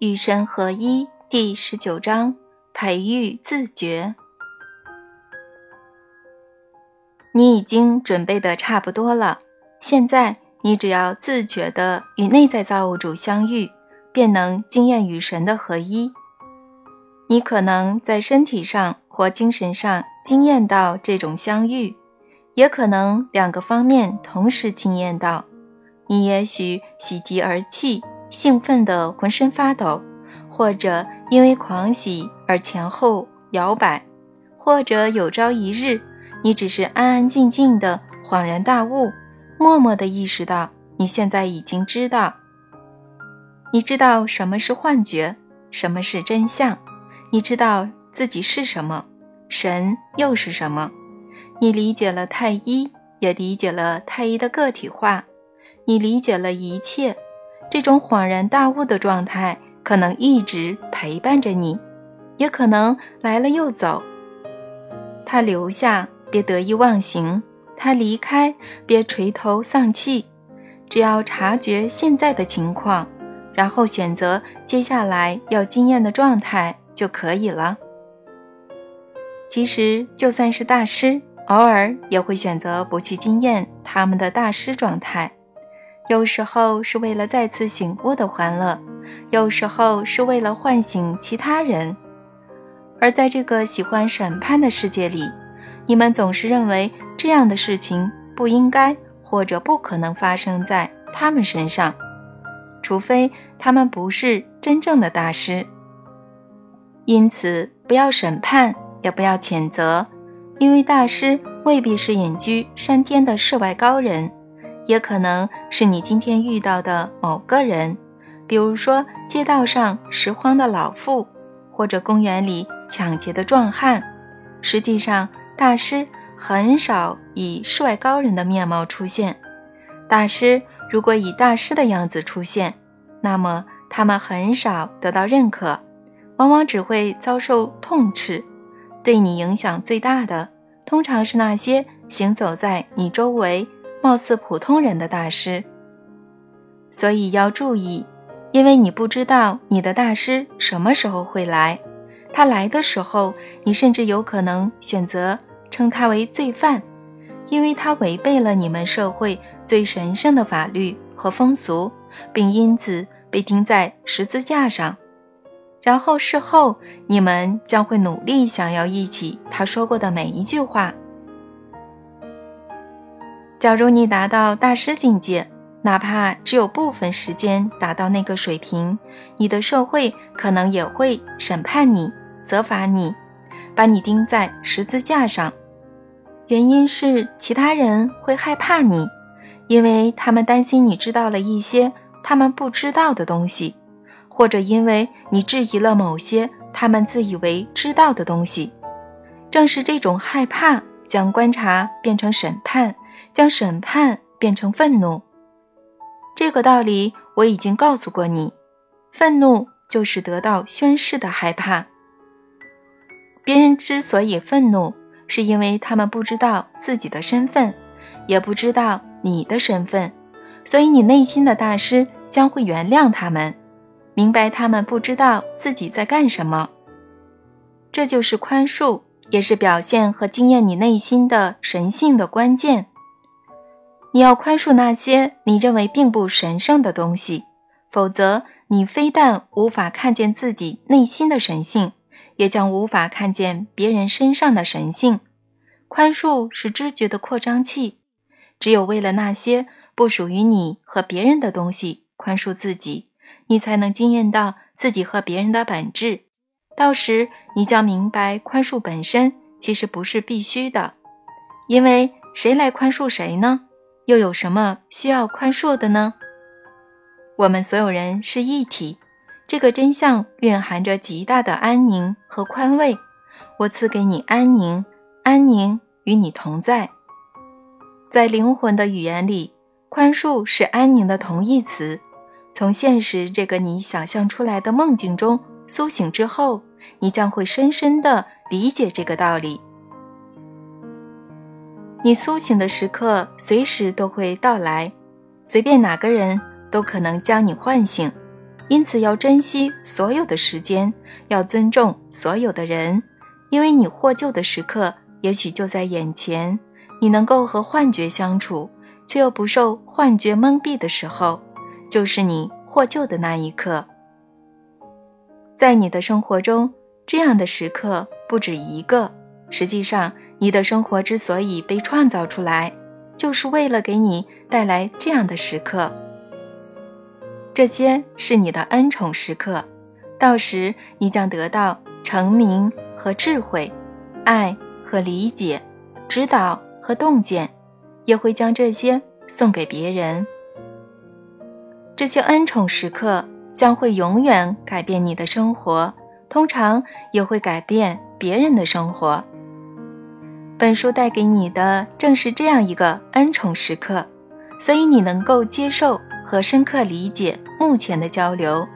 与神合一第十九章：培育自觉。你已经准备的差不多了，现在你只要自觉的与内在造物主相遇，便能经验与神的合一。你可能在身体上或精神上经验到这种相遇，也可能两个方面同时经验到。你也许喜极而泣。兴奋的浑身发抖，或者因为狂喜而前后摇摆，或者有朝一日，你只是安安静静的恍然大悟，默默的意识到你现在已经知道，你知道什么是幻觉，什么是真相，你知道自己是什么，神又是什么，你理解了太一，也理解了太一的个体化，你理解了一切。这种恍然大悟的状态可能一直陪伴着你，也可能来了又走。他留下，别得意忘形；他离开，别垂头丧气。只要察觉现在的情况，然后选择接下来要经验的状态就可以了。其实，就算是大师，偶尔也会选择不去经验他们的大师状态。有时候是为了再次醒悟的欢乐，有时候是为了唤醒其他人。而在这个喜欢审判的世界里，你们总是认为这样的事情不应该或者不可能发生在他们身上，除非他们不是真正的大师。因此，不要审判，也不要谴责，因为大师未必是隐居山巅的世外高人。也可能是你今天遇到的某个人，比如说街道上拾荒的老妇，或者公园里抢劫的壮汉。实际上，大师很少以世外高人的面貌出现。大师如果以大师的样子出现，那么他们很少得到认可，往往只会遭受痛斥。对你影响最大的，通常是那些行走在你周围。貌似普通人的大师，所以要注意，因为你不知道你的大师什么时候会来。他来的时候，你甚至有可能选择称他为罪犯，因为他违背了你们社会最神圣的法律和风俗，并因此被钉在十字架上。然后事后，你们将会努力想要忆起他说过的每一句话。假如你达到大师境界，哪怕只有部分时间达到那个水平，你的社会可能也会审判你、责罚你，把你钉在十字架上。原因是其他人会害怕你，因为他们担心你知道了一些他们不知道的东西，或者因为你质疑了某些他们自以为知道的东西。正是这种害怕，将观察变成审判。将审判变成愤怒，这个道理我已经告诉过你。愤怒就是得到宣誓的害怕。别人之所以愤怒，是因为他们不知道自己的身份，也不知道你的身份，所以你内心的大师将会原谅他们，明白他们不知道自己在干什么。这就是宽恕，也是表现和经验你内心的神性的关键。你要宽恕那些你认为并不神圣的东西，否则你非但无法看见自己内心的神性，也将无法看见别人身上的神性。宽恕是知觉的扩张器，只有为了那些不属于你和别人的东西宽恕自己，你才能惊艳到自己和别人的本质。到时你将明白，宽恕本身其实不是必须的，因为谁来宽恕谁呢？又有什么需要宽恕的呢？我们所有人是一体，这个真相蕴含着极大的安宁和宽慰。我赐给你安宁，安宁与你同在。在灵魂的语言里，宽恕是安宁的同义词。从现实这个你想象出来的梦境中苏醒之后，你将会深深地理解这个道理。你苏醒的时刻随时都会到来，随便哪个人都可能将你唤醒。因此要珍惜所有的时间，要尊重所有的人，因为你获救的时刻也许就在眼前。你能够和幻觉相处，却又不受幻觉蒙蔽的时候，就是你获救的那一刻。在你的生活中，这样的时刻不止一个。实际上，你的生活之所以被创造出来，就是为了给你带来这样的时刻。这些是你的恩宠时刻，到时你将得到成名和智慧，爱和理解，指导。和洞见，也会将这些送给别人。这些恩宠时刻将会永远改变你的生活，通常也会改变别人的生活。本书带给你的正是这样一个恩宠时刻，所以你能够接受和深刻理解目前的交流。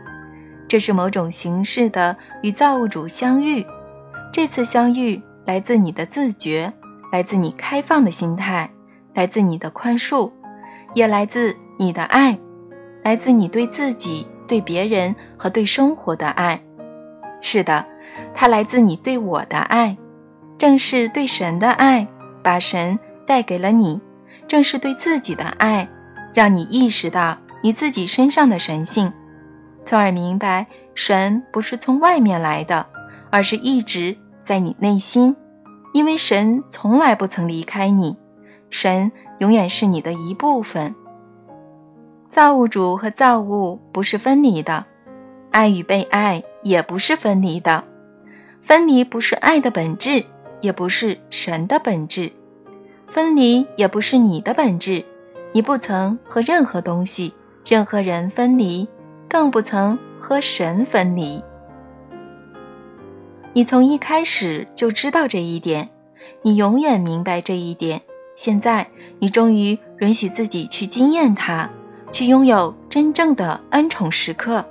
这是某种形式的与造物主相遇，这次相遇来自你的自觉。来自你开放的心态，来自你的宽恕，也来自你的爱，来自你对自己、对别人和对生活的爱。是的，它来自你对我的爱，正是对神的爱，把神带给了你；正是对自己的爱，让你意识到你自己身上的神性，从而明白神不是从外面来的，而是一直在你内心。因为神从来不曾离开你，神永远是你的一部分。造物主和造物不是分离的，爱与被爱也不是分离的。分离不是爱的本质，也不是神的本质。分离也不是你的本质。你不曾和任何东西、任何人分离，更不曾和神分离。你从一开始就知道这一点，你永远明白这一点。现在，你终于允许自己去经验它，去拥有真正的恩宠时刻，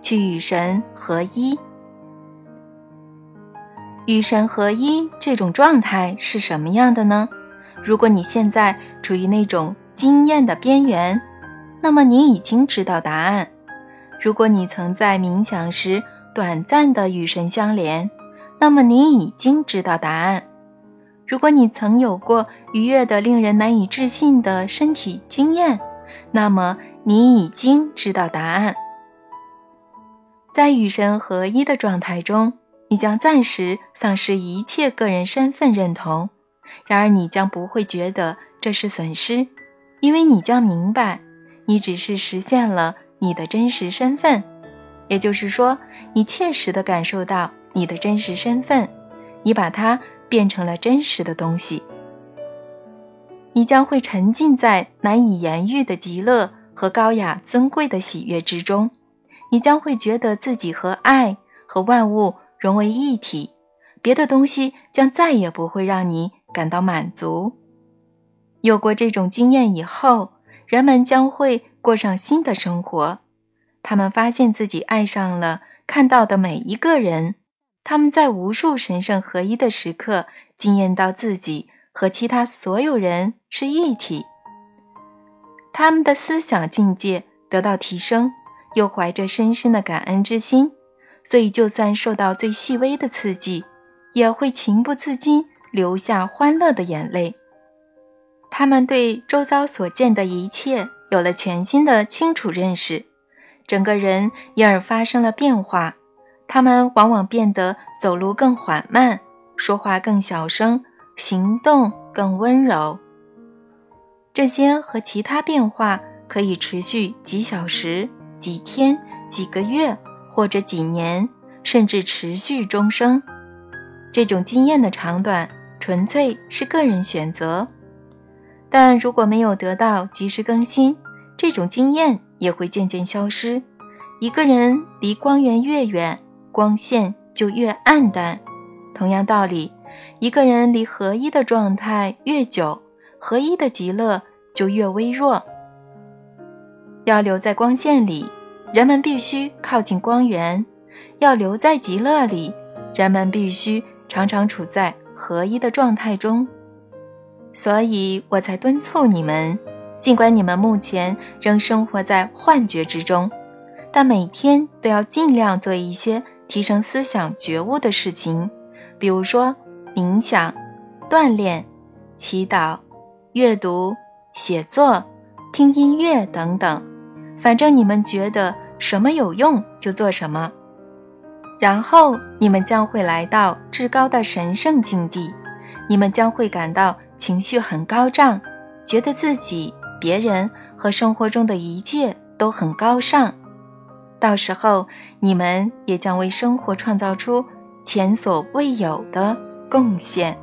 去与神合一。与神合一这种状态是什么样的呢？如果你现在处于那种经验的边缘，那么你已经知道答案。如果你曾在冥想时短暂的与神相连，那么你已经知道答案。如果你曾有过愉悦的、令人难以置信的身体经验，那么你已经知道答案。在与神合一的状态中，你将暂时丧失一切个人身份认同。然而，你将不会觉得这是损失，因为你将明白，你只是实现了你的真实身份。也就是说，你切实的感受到。你的真实身份，你把它变成了真实的东西。你将会沉浸在难以言喻的极乐和高雅尊贵的喜悦之中。你将会觉得自己和爱和万物融为一体，别的东西将再也不会让你感到满足。有过这种经验以后，人们将会过上新的生活。他们发现自己爱上了看到的每一个人。他们在无数神圣合一的时刻，惊艳到自己和其他所有人是一体。他们的思想境界得到提升，又怀着深深的感恩之心，所以就算受到最细微的刺激，也会情不自禁流下欢乐的眼泪。他们对周遭所见的一切有了全新的清楚认识，整个人因而发生了变化。他们往往变得走路更缓慢，说话更小声，行动更温柔。这些和其他变化可以持续几小时、几天、几个月，或者几年，甚至持续终生。这种经验的长短纯粹是个人选择。但如果没有得到及时更新，这种经验也会渐渐消失。一个人离光源越远，光线就越暗淡。同样道理，一个人离合一的状态越久，合一的极乐就越微弱。要留在光线里，人们必须靠近光源；要留在极乐里，人们必须常常处在合一的状态中。所以我才敦促你们，尽管你们目前仍生活在幻觉之中。但每天都要尽量做一些提升思想觉悟的事情，比如说冥想、锻炼、祈祷、阅读、写作、听音乐等等。反正你们觉得什么有用就做什么，然后你们将会来到至高的神圣境地，你们将会感到情绪很高涨，觉得自己、别人和生活中的一切都很高尚。到时候，你们也将为生活创造出前所未有的贡献。